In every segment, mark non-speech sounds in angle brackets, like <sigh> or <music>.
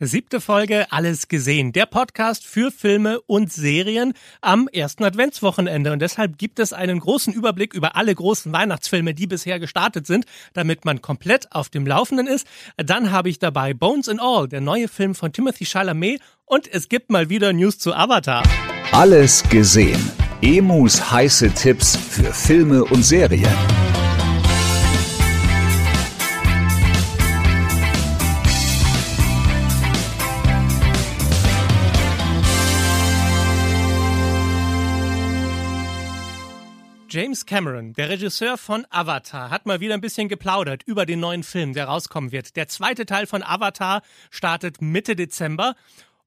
Siebte Folge Alles gesehen. Der Podcast für Filme und Serien am ersten Adventswochenende. Und deshalb gibt es einen großen Überblick über alle großen Weihnachtsfilme, die bisher gestartet sind, damit man komplett auf dem Laufenden ist. Dann habe ich dabei Bones and All, der neue Film von Timothy Chalamet. Und es gibt mal wieder News zu Avatar. Alles gesehen. Emus heiße Tipps für Filme und Serien. James Cameron, der Regisseur von Avatar, hat mal wieder ein bisschen geplaudert über den neuen Film, der rauskommen wird. Der zweite Teil von Avatar startet Mitte Dezember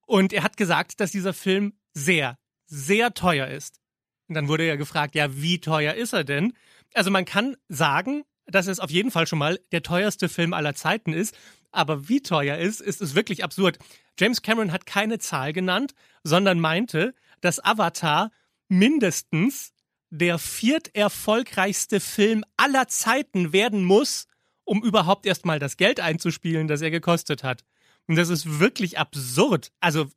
und er hat gesagt, dass dieser Film sehr, sehr teuer ist. Und dann wurde er gefragt, ja, wie teuer ist er denn? Also man kann sagen, dass es auf jeden Fall schon mal der teuerste Film aller Zeiten ist. Aber wie teuer ist, ist es wirklich absurd. James Cameron hat keine Zahl genannt, sondern meinte, dass Avatar mindestens der vierterfolgreichste Film aller Zeiten werden muss, um überhaupt erstmal das Geld einzuspielen, das er gekostet hat. Und das ist wirklich absurd. Also,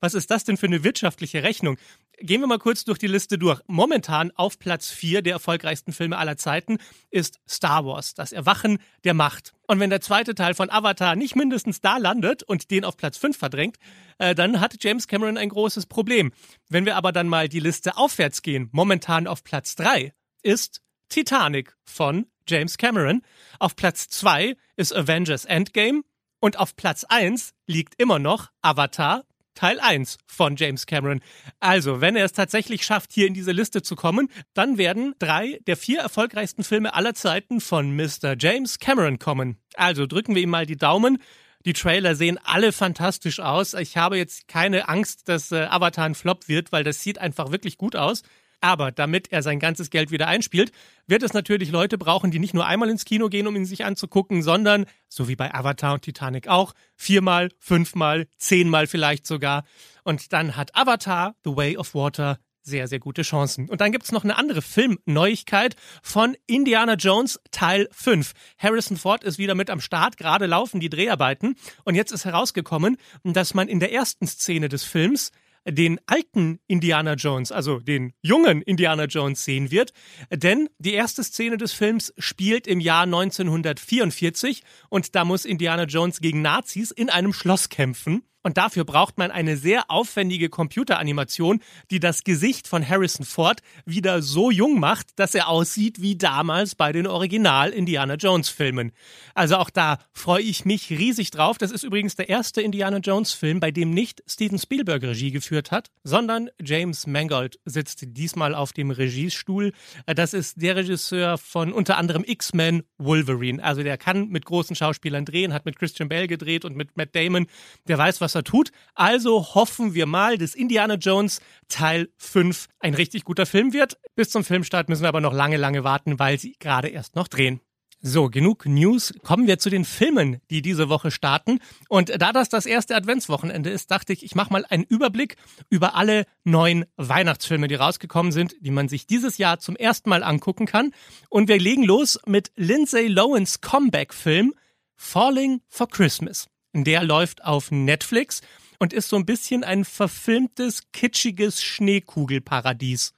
was ist das denn für eine wirtschaftliche Rechnung? Gehen wir mal kurz durch die Liste durch. Momentan auf Platz 4 der erfolgreichsten Filme aller Zeiten ist Star Wars, das Erwachen der Macht. Und wenn der zweite Teil von Avatar nicht mindestens da landet und den auf Platz 5 verdrängt, äh, dann hat James Cameron ein großes Problem. Wenn wir aber dann mal die Liste aufwärts gehen, momentan auf Platz 3 ist Titanic von James Cameron. Auf Platz 2 ist Avengers Endgame. Und auf Platz 1 liegt immer noch Avatar Teil 1 von James Cameron. Also, wenn er es tatsächlich schafft, hier in diese Liste zu kommen, dann werden drei der vier erfolgreichsten Filme aller Zeiten von Mr. James Cameron kommen. Also drücken wir ihm mal die Daumen. Die Trailer sehen alle fantastisch aus. Ich habe jetzt keine Angst, dass äh, Avatar ein Flop wird, weil das sieht einfach wirklich gut aus. Aber damit er sein ganzes Geld wieder einspielt, wird es natürlich Leute brauchen, die nicht nur einmal ins Kino gehen, um ihn sich anzugucken, sondern, so wie bei Avatar und Titanic auch, viermal, fünfmal, zehnmal vielleicht sogar. Und dann hat Avatar, The Way of Water, sehr, sehr gute Chancen. Und dann gibt's noch eine andere Filmneuigkeit von Indiana Jones Teil 5. Harrison Ford ist wieder mit am Start, gerade laufen die Dreharbeiten. Und jetzt ist herausgekommen, dass man in der ersten Szene des Films den alten Indiana Jones, also den jungen Indiana Jones sehen wird. Denn die erste Szene des Films spielt im Jahr 1944 und da muss Indiana Jones gegen Nazis in einem Schloss kämpfen. Und dafür braucht man eine sehr aufwendige Computeranimation, die das Gesicht von Harrison Ford wieder so jung macht, dass er aussieht wie damals bei den Original Indiana Jones Filmen. Also auch da freue ich mich riesig drauf. Das ist übrigens der erste Indiana Jones Film, bei dem nicht Steven Spielberg Regie geführt hat, sondern James Mangold sitzt diesmal auf dem Regiestuhl. Das ist der Regisseur von unter anderem X-Men Wolverine. Also der kann mit großen Schauspielern drehen, hat mit Christian Bale gedreht und mit Matt Damon. Der weiß, was was er tut. Also hoffen wir mal, dass Indiana Jones Teil 5 ein richtig guter Film wird. Bis zum Filmstart müssen wir aber noch lange, lange warten, weil sie gerade erst noch drehen. So, genug News. Kommen wir zu den Filmen, die diese Woche starten. Und da das das erste Adventswochenende ist, dachte ich, ich mache mal einen Überblick über alle neuen Weihnachtsfilme, die rausgekommen sind, die man sich dieses Jahr zum ersten Mal angucken kann. Und wir legen los mit Lindsay Lohans Comeback-Film Falling for Christmas. Der läuft auf Netflix und ist so ein bisschen ein verfilmtes, kitschiges Schneekugelparadies.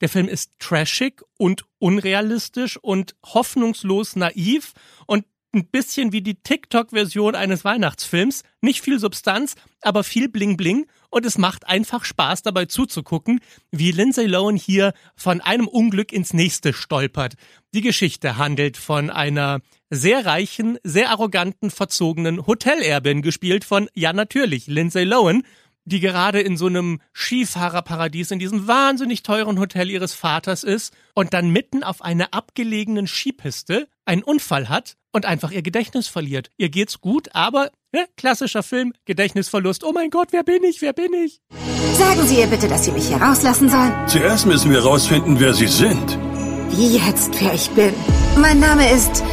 Der Film ist trashig und unrealistisch und hoffnungslos naiv und ein bisschen wie die TikTok-Version eines Weihnachtsfilms. Nicht viel Substanz, aber viel Bling Bling. Und es macht einfach Spaß dabei zuzugucken, wie Lindsay Lohan hier von einem Unglück ins nächste stolpert. Die Geschichte handelt von einer sehr reichen, sehr arroganten, verzogenen Hotelerbin, gespielt von, ja natürlich, Lindsay Lohan, die gerade in so einem Skifahrerparadies in diesem wahnsinnig teuren Hotel ihres Vaters ist und dann mitten auf einer abgelegenen Skipiste einen Unfall hat und einfach ihr Gedächtnis verliert. Ihr geht's gut, aber ne, klassischer Film, Gedächtnisverlust. Oh mein Gott, wer bin ich? Wer bin ich? Sagen Sie ihr bitte, dass Sie mich hier rauslassen sollen. Zuerst müssen wir herausfinden, wer Sie sind. Wie jetzt, wer ich bin. Mein Name ist.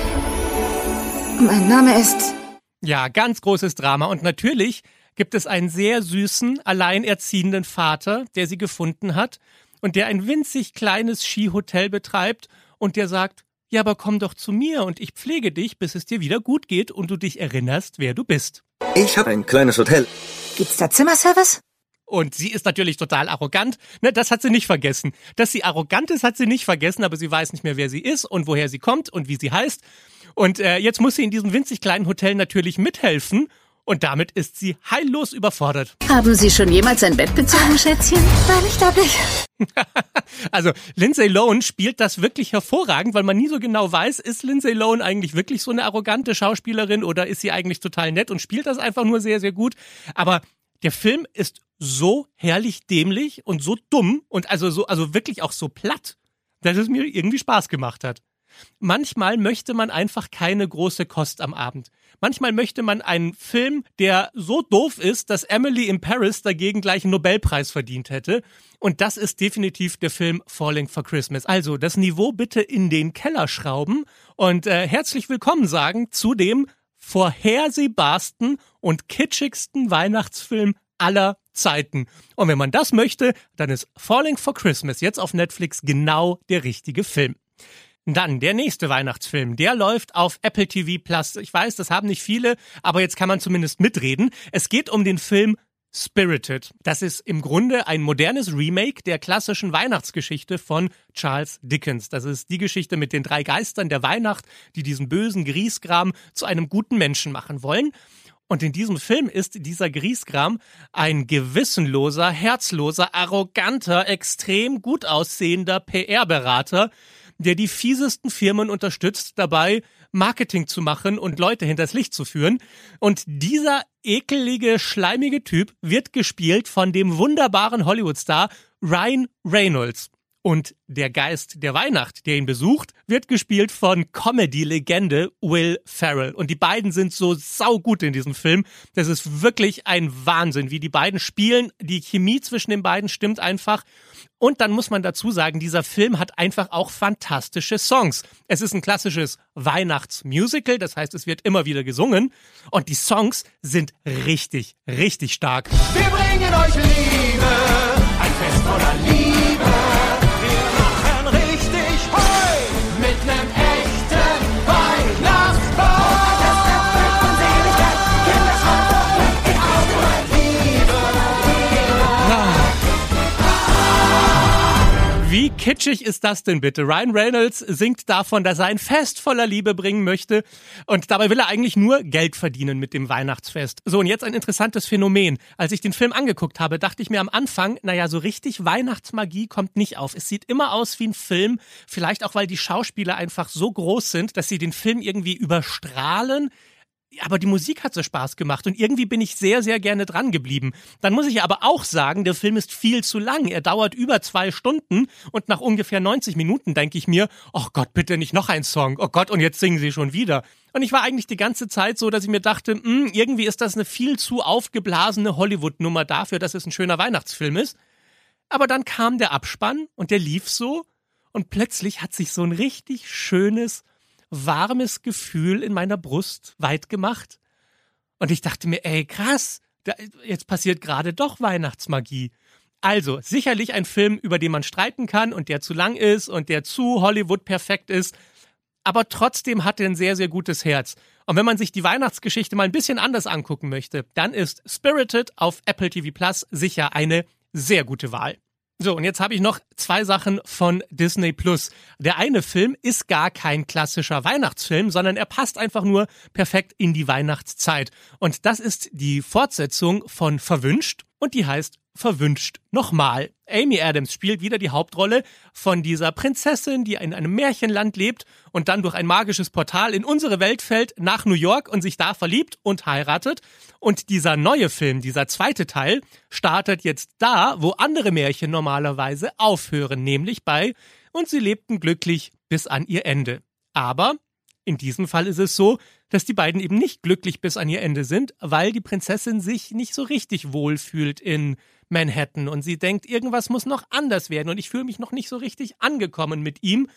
Mein Name ist. Ja, ganz großes Drama. Und natürlich gibt es einen sehr süßen, alleinerziehenden Vater, der sie gefunden hat und der ein winzig kleines Skihotel betreibt und der sagt, ja, aber komm doch zu mir und ich pflege dich, bis es dir wieder gut geht und du dich erinnerst, wer du bist. Ich habe ein kleines Hotel. Gibt's da Zimmerservice? Und sie ist natürlich total arrogant. Ne, das hat sie nicht vergessen. Dass sie arrogant ist, hat sie nicht vergessen, aber sie weiß nicht mehr, wer sie ist und woher sie kommt und wie sie heißt. Und äh, jetzt muss sie in diesem winzig kleinen Hotel natürlich mithelfen. Und damit ist sie heillos überfordert. <laughs> Haben Sie schon jemals ein Bett bezogen, Schätzchen? Ich glaube nicht. also Lindsay Lohan spielt das wirklich hervorragend, weil man nie so genau weiß, ist Lindsay Lohan eigentlich wirklich so eine arrogante Schauspielerin oder ist sie eigentlich total nett und spielt das einfach nur sehr, sehr gut. Aber der Film ist so herrlich dämlich und so dumm und also so, also wirklich auch so platt, dass es mir irgendwie Spaß gemacht hat. Manchmal möchte man einfach keine große Kost am Abend. Manchmal möchte man einen Film, der so doof ist, dass Emily in Paris dagegen gleich einen Nobelpreis verdient hätte. Und das ist definitiv der Film Falling for Christmas. Also das Niveau bitte in den Keller schrauben und äh, herzlich willkommen sagen zu dem vorhersehbarsten und kitschigsten Weihnachtsfilm aller Zeiten. Und wenn man das möchte, dann ist Falling for Christmas jetzt auf Netflix genau der richtige Film. Dann der nächste Weihnachtsfilm, der läuft auf Apple TV Plus. Ich weiß, das haben nicht viele, aber jetzt kann man zumindest mitreden. Es geht um den Film Spirited. Das ist im Grunde ein modernes Remake der klassischen Weihnachtsgeschichte von Charles Dickens. Das ist die Geschichte mit den drei Geistern der Weihnacht, die diesen bösen Griesgram zu einem guten Menschen machen wollen. Und in diesem Film ist dieser Griesgram ein gewissenloser, herzloser, arroganter, extrem gut aussehender PR-Berater, der die fiesesten Firmen unterstützt dabei, Marketing zu machen und Leute hinters Licht zu führen. Und dieser ekelige, schleimige Typ wird gespielt von dem wunderbaren Hollywood-Star Ryan Reynolds. Und der Geist der Weihnacht, der ihn besucht, wird gespielt von Comedy-Legende Will Ferrell. Und die beiden sind so saugut in diesem Film. Das ist wirklich ein Wahnsinn, wie die beiden spielen. Die Chemie zwischen den beiden stimmt einfach. Und dann muss man dazu sagen, dieser Film hat einfach auch fantastische Songs. Es ist ein klassisches Weihnachtsmusical, das heißt, es wird immer wieder gesungen. Und die Songs sind richtig, richtig stark. Wir bringen euch Liebe, ein Fest voller Liebe. Wie kitschig ist das denn bitte? Ryan Reynolds singt davon, dass er ein Fest voller Liebe bringen möchte und dabei will er eigentlich nur Geld verdienen mit dem Weihnachtsfest. So, und jetzt ein interessantes Phänomen. Als ich den Film angeguckt habe, dachte ich mir am Anfang, naja, so richtig Weihnachtsmagie kommt nicht auf. Es sieht immer aus wie ein Film, vielleicht auch, weil die Schauspieler einfach so groß sind, dass sie den Film irgendwie überstrahlen aber die Musik hat so Spaß gemacht und irgendwie bin ich sehr, sehr gerne dran geblieben. Dann muss ich aber auch sagen, der Film ist viel zu lang. Er dauert über zwei Stunden und nach ungefähr 90 Minuten denke ich mir, oh Gott, bitte nicht noch ein Song. Oh Gott, und jetzt singen sie schon wieder. Und ich war eigentlich die ganze Zeit so, dass ich mir dachte, mh, hm, irgendwie ist das eine viel zu aufgeblasene Hollywood-Nummer dafür, dass es ein schöner Weihnachtsfilm ist. Aber dann kam der Abspann und der lief so und plötzlich hat sich so ein richtig schönes, warmes Gefühl in meiner Brust weit gemacht. Und ich dachte mir, ey, krass, da, jetzt passiert gerade doch Weihnachtsmagie. Also, sicherlich ein Film, über den man streiten kann und der zu lang ist und der zu Hollywood perfekt ist. Aber trotzdem hat er ein sehr, sehr gutes Herz. Und wenn man sich die Weihnachtsgeschichte mal ein bisschen anders angucken möchte, dann ist Spirited auf Apple TV Plus sicher eine sehr gute Wahl. So, und jetzt habe ich noch zwei Sachen von Disney Plus. Der eine Film ist gar kein klassischer Weihnachtsfilm, sondern er passt einfach nur perfekt in die Weihnachtszeit. Und das ist die Fortsetzung von Verwünscht und die heißt verwünscht. Nochmal. Amy Adams spielt wieder die Hauptrolle von dieser Prinzessin, die in einem Märchenland lebt und dann durch ein magisches Portal in unsere Welt fällt, nach New York und sich da verliebt und heiratet. Und dieser neue Film, dieser zweite Teil, startet jetzt da, wo andere Märchen normalerweise aufhören, nämlich bei Und sie lebten glücklich bis an ihr Ende. Aber in diesem Fall ist es so, dass die beiden eben nicht glücklich bis an ihr Ende sind, weil die Prinzessin sich nicht so richtig wohl fühlt in Manhattan und sie denkt, irgendwas muss noch anders werden und ich fühle mich noch nicht so richtig angekommen mit ihm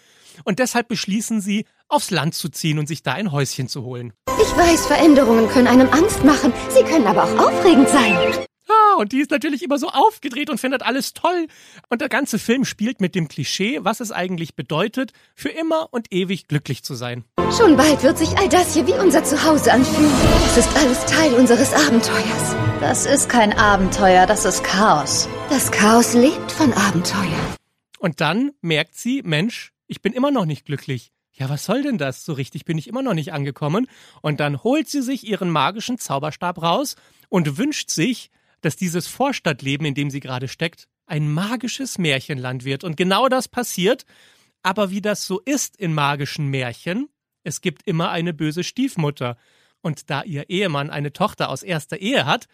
und deshalb beschließen sie, aufs Land zu ziehen und sich da ein Häuschen zu holen. Ich weiß, Veränderungen können einem Angst machen, sie können aber auch aufregend sein. Und die ist natürlich immer so aufgedreht und findet alles toll. Und der ganze Film spielt mit dem Klischee, was es eigentlich bedeutet, für immer und ewig glücklich zu sein. Schon bald wird sich all das hier wie unser Zuhause anfühlen. Es ist alles Teil unseres Abenteuers. Das ist kein Abenteuer, das ist Chaos. Das Chaos lebt von Abenteuer. Und dann merkt sie, Mensch, ich bin immer noch nicht glücklich. Ja, was soll denn das? So richtig bin ich immer noch nicht angekommen. Und dann holt sie sich ihren magischen Zauberstab raus und wünscht sich, dass dieses Vorstadtleben, in dem sie gerade steckt, ein magisches Märchenland wird. Und genau das passiert. Aber wie das so ist in magischen Märchen, es gibt immer eine böse Stiefmutter. Und da ihr Ehemann eine Tochter aus erster Ehe hat,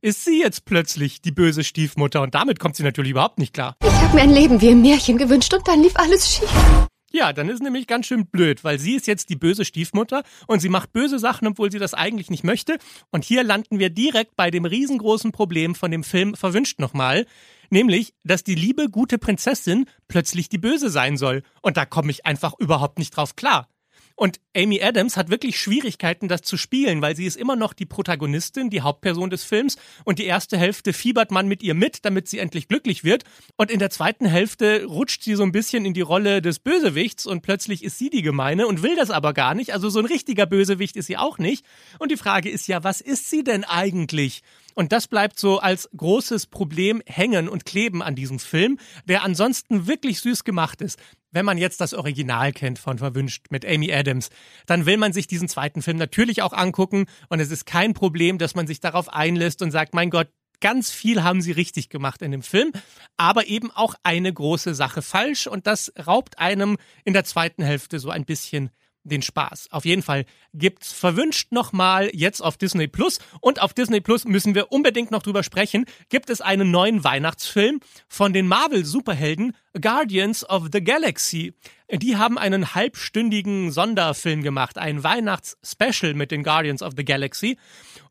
ist sie jetzt plötzlich die böse Stiefmutter. Und damit kommt sie natürlich überhaupt nicht klar. Ich habe mir ein Leben wie im Märchen gewünscht und dann lief alles schief. Ja, dann ist nämlich ganz schön blöd, weil sie ist jetzt die böse Stiefmutter und sie macht böse Sachen, obwohl sie das eigentlich nicht möchte. Und hier landen wir direkt bei dem riesengroßen Problem von dem Film Verwünscht nochmal. Nämlich, dass die liebe, gute Prinzessin plötzlich die Böse sein soll. Und da komme ich einfach überhaupt nicht drauf klar. Und Amy Adams hat wirklich Schwierigkeiten, das zu spielen, weil sie ist immer noch die Protagonistin, die Hauptperson des Films. Und die erste Hälfte fiebert man mit ihr mit, damit sie endlich glücklich wird. Und in der zweiten Hälfte rutscht sie so ein bisschen in die Rolle des Bösewichts und plötzlich ist sie die Gemeine und will das aber gar nicht. Also so ein richtiger Bösewicht ist sie auch nicht. Und die Frage ist ja, was ist sie denn eigentlich? Und das bleibt so als großes Problem hängen und kleben an diesem Film, der ansonsten wirklich süß gemacht ist. Wenn man jetzt das Original kennt von Verwünscht mit Amy Adams, dann will man sich diesen zweiten Film natürlich auch angucken und es ist kein Problem, dass man sich darauf einlässt und sagt, mein Gott, ganz viel haben sie richtig gemacht in dem Film, aber eben auch eine große Sache falsch und das raubt einem in der zweiten Hälfte so ein bisschen den Spaß. Auf jeden Fall gibt's verwünscht nochmal jetzt auf Disney Plus und auf Disney Plus müssen wir unbedingt noch drüber sprechen. Gibt es einen neuen Weihnachtsfilm von den Marvel Superhelden Guardians of the Galaxy. Die haben einen halbstündigen Sonderfilm gemacht, ein Weihnachtsspecial mit den Guardians of the Galaxy.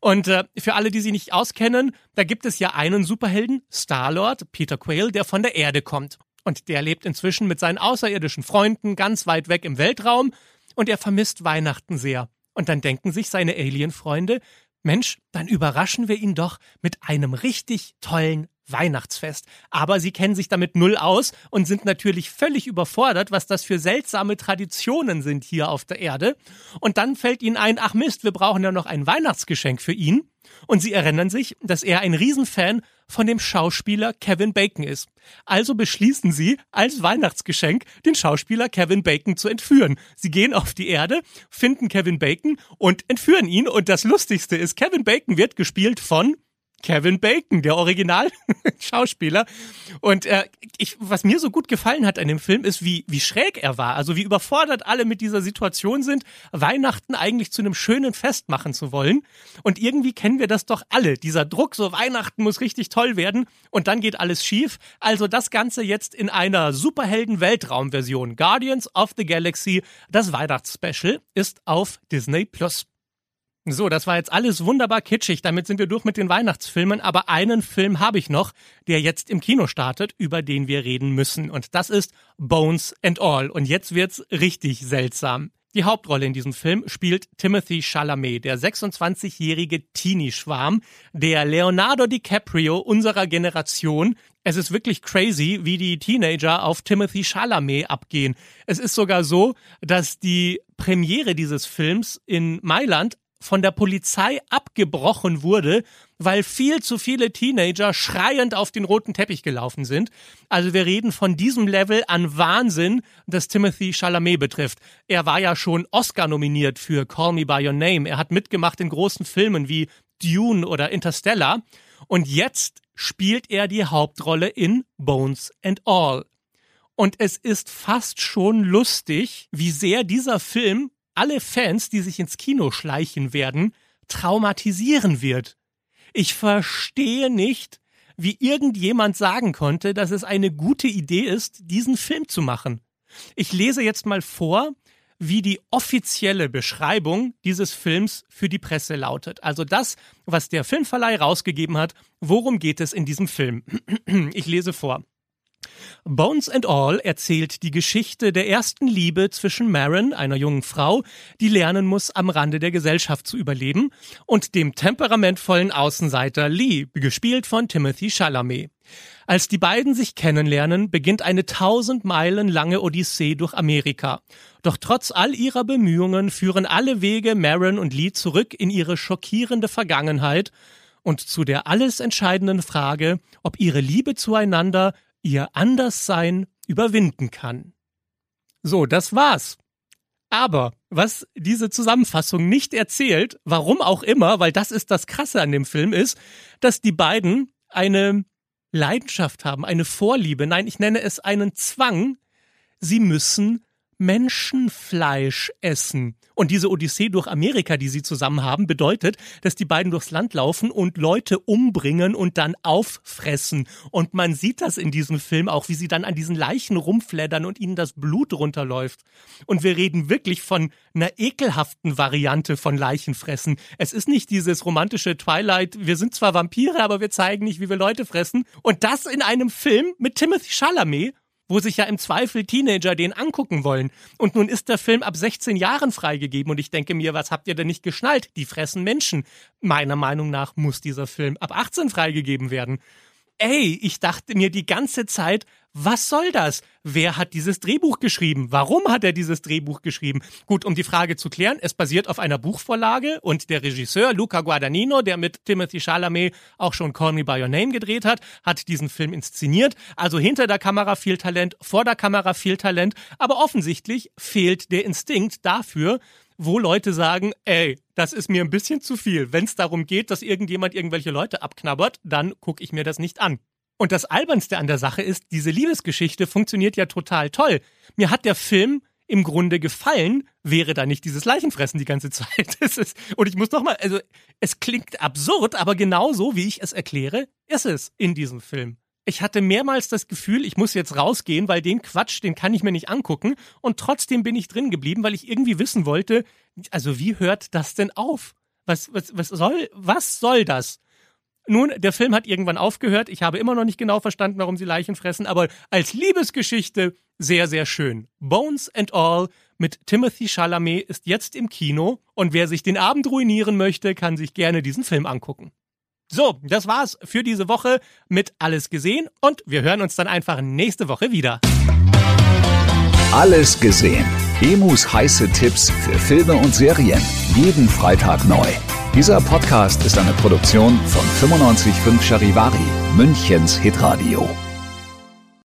Und äh, für alle, die sie nicht auskennen, da gibt es ja einen Superhelden, Star-Lord, Peter Quayle, der von der Erde kommt. Und der lebt inzwischen mit seinen außerirdischen Freunden ganz weit weg im Weltraum und er vermisst Weihnachten sehr. Und dann denken sich seine Alien-Freunde, Mensch, dann überraschen wir ihn doch mit einem richtig tollen Weihnachtsfest. Aber sie kennen sich damit null aus und sind natürlich völlig überfordert, was das für seltsame Traditionen sind hier auf der Erde. Und dann fällt ihnen ein, ach Mist, wir brauchen ja noch ein Weihnachtsgeschenk für ihn. Und sie erinnern sich, dass er ein Riesenfan von dem Schauspieler Kevin Bacon ist. Also beschließen sie, als Weihnachtsgeschenk den Schauspieler Kevin Bacon zu entführen. Sie gehen auf die Erde, finden Kevin Bacon und entführen ihn. Und das Lustigste ist, Kevin Bacon wird gespielt von Kevin Bacon, der Original-Schauspieler. <laughs> Und äh, ich, was mir so gut gefallen hat an dem Film, ist, wie, wie schräg er war. Also wie überfordert alle mit dieser Situation sind, Weihnachten eigentlich zu einem schönen Fest machen zu wollen. Und irgendwie kennen wir das doch alle. Dieser Druck, so Weihnachten muss richtig toll werden und dann geht alles schief. Also das Ganze jetzt in einer Superhelden-Weltraum-Version. Guardians of the Galaxy, das Weihnachtsspecial, ist auf Disney Plus. So, das war jetzt alles wunderbar kitschig. Damit sind wir durch mit den Weihnachtsfilmen. Aber einen Film habe ich noch, der jetzt im Kino startet, über den wir reden müssen. Und das ist Bones and All. Und jetzt wird's richtig seltsam. Die Hauptrolle in diesem Film spielt Timothy Chalamet, der 26-jährige Teenie-Schwarm, der Leonardo DiCaprio unserer Generation. Es ist wirklich crazy, wie die Teenager auf Timothy Chalamet abgehen. Es ist sogar so, dass die Premiere dieses Films in Mailand von der Polizei abgebrochen wurde, weil viel zu viele Teenager schreiend auf den roten Teppich gelaufen sind. Also wir reden von diesem Level an Wahnsinn, das Timothy Chalamet betrifft. Er war ja schon Oscar nominiert für Call Me By Your Name. Er hat mitgemacht in großen Filmen wie Dune oder Interstellar. Und jetzt spielt er die Hauptrolle in Bones and All. Und es ist fast schon lustig, wie sehr dieser Film alle Fans, die sich ins Kino schleichen werden, traumatisieren wird. Ich verstehe nicht, wie irgendjemand sagen konnte, dass es eine gute Idee ist, diesen Film zu machen. Ich lese jetzt mal vor, wie die offizielle Beschreibung dieses Films für die Presse lautet. Also das, was der Filmverleih rausgegeben hat, worum geht es in diesem Film? <clears throat> Ich lese vor. Bones and All erzählt die Geschichte der ersten Liebe zwischen Maren, einer jungen Frau, die lernen muss, am Rande der Gesellschaft zu überleben, und dem temperamentvollen Außenseiter Lee, gespielt von Timothy Chalamet. Als die beiden sich kennenlernen, beginnt eine tausend Meilen lange Odyssee durch Amerika. Doch trotz all ihrer Bemühungen führen alle Wege Maren und Lee zurück in ihre schockierende Vergangenheit und zu der alles entscheidenden Frage, ob ihre Liebe zueinander ihr Anderssein überwinden kann. So, das war's. Aber was diese Zusammenfassung nicht erzählt, warum auch immer, weil das ist das Krasse an dem Film, ist, dass die beiden eine Leidenschaft haben, eine Vorliebe, nein, ich nenne es einen Zwang, sie müssen Menschenfleisch essen. Und diese Odyssee durch Amerika, die sie zusammen haben, bedeutet, dass die beiden durchs Land laufen und Leute umbringen und dann auffressen. Und man sieht das in diesem Film auch, wie sie dann an diesen Leichen rumfleddern und ihnen das Blut runterläuft. Und wir reden wirklich von einer ekelhaften Variante von Leichenfressen. Es ist nicht dieses romantische Twilight, wir sind zwar Vampire, aber wir zeigen nicht, wie wir Leute fressen. Und das in einem Film mit Timothy Chalamet, wo sich ja im Zweifel Teenager den angucken wollen. Und nun ist der Film ab 16 Jahren freigegeben und ich denke mir, was habt ihr denn nicht geschnallt? Die fressen Menschen. Meiner Meinung nach muss dieser Film ab 18 freigegeben werden. Ey, ich dachte mir die ganze Zeit, was soll das? Wer hat dieses Drehbuch geschrieben? Warum hat er dieses Drehbuch geschrieben? Gut, um die Frage zu klären, es basiert auf einer Buchvorlage und der Regisseur Luca Guadagnino, der mit Timothy Chalamet auch schon Call Me By Your Name gedreht hat, hat diesen Film inszeniert. Also hinter der Kamera viel Talent, vor der Kamera viel Talent, aber offensichtlich fehlt der Instinkt dafür, wo Leute sagen, ey, das ist mir ein bisschen zu viel. Wenn es darum geht, dass irgendjemand irgendwelche Leute abknabbert, dann gucke ich mir das nicht an. Und das Albernste an der Sache ist, diese Liebesgeschichte funktioniert ja total toll. Mir hat der Film im Grunde gefallen, wäre da nicht dieses Leichenfressen die ganze <laughs> Zeit. Ist, und ich muss nochmal, also es klingt absurd, aber genauso wie ich es erkläre, ist es in diesem Film. Ich hatte mehrmals das Gefühl, ich muss jetzt rausgehen, weil den Quatsch, den kann ich mir nicht angucken. Und trotzdem bin ich drin geblieben, weil ich irgendwie wissen wollte, also wie hört das denn auf? Was, was, was soll, was soll das? Nun, der Film hat irgendwann aufgehört. Ich habe immer noch nicht genau verstanden, warum sie Leichen fressen, aber als Liebesgeschichte sehr, sehr schön. Bones and All mit Timothy Chalamet ist jetzt im Kino und wer sich den Abend ruinieren möchte, kann sich gerne diesen Film angucken. So, das war's für diese Woche mit Alles gesehen und wir hören uns dann einfach nächste Woche wieder. Alles gesehen. Emus heiße Tipps für Filme und Serien. Jeden Freitag neu. Dieser Podcast ist eine Produktion von 955 Charivari, Münchens Hitradio.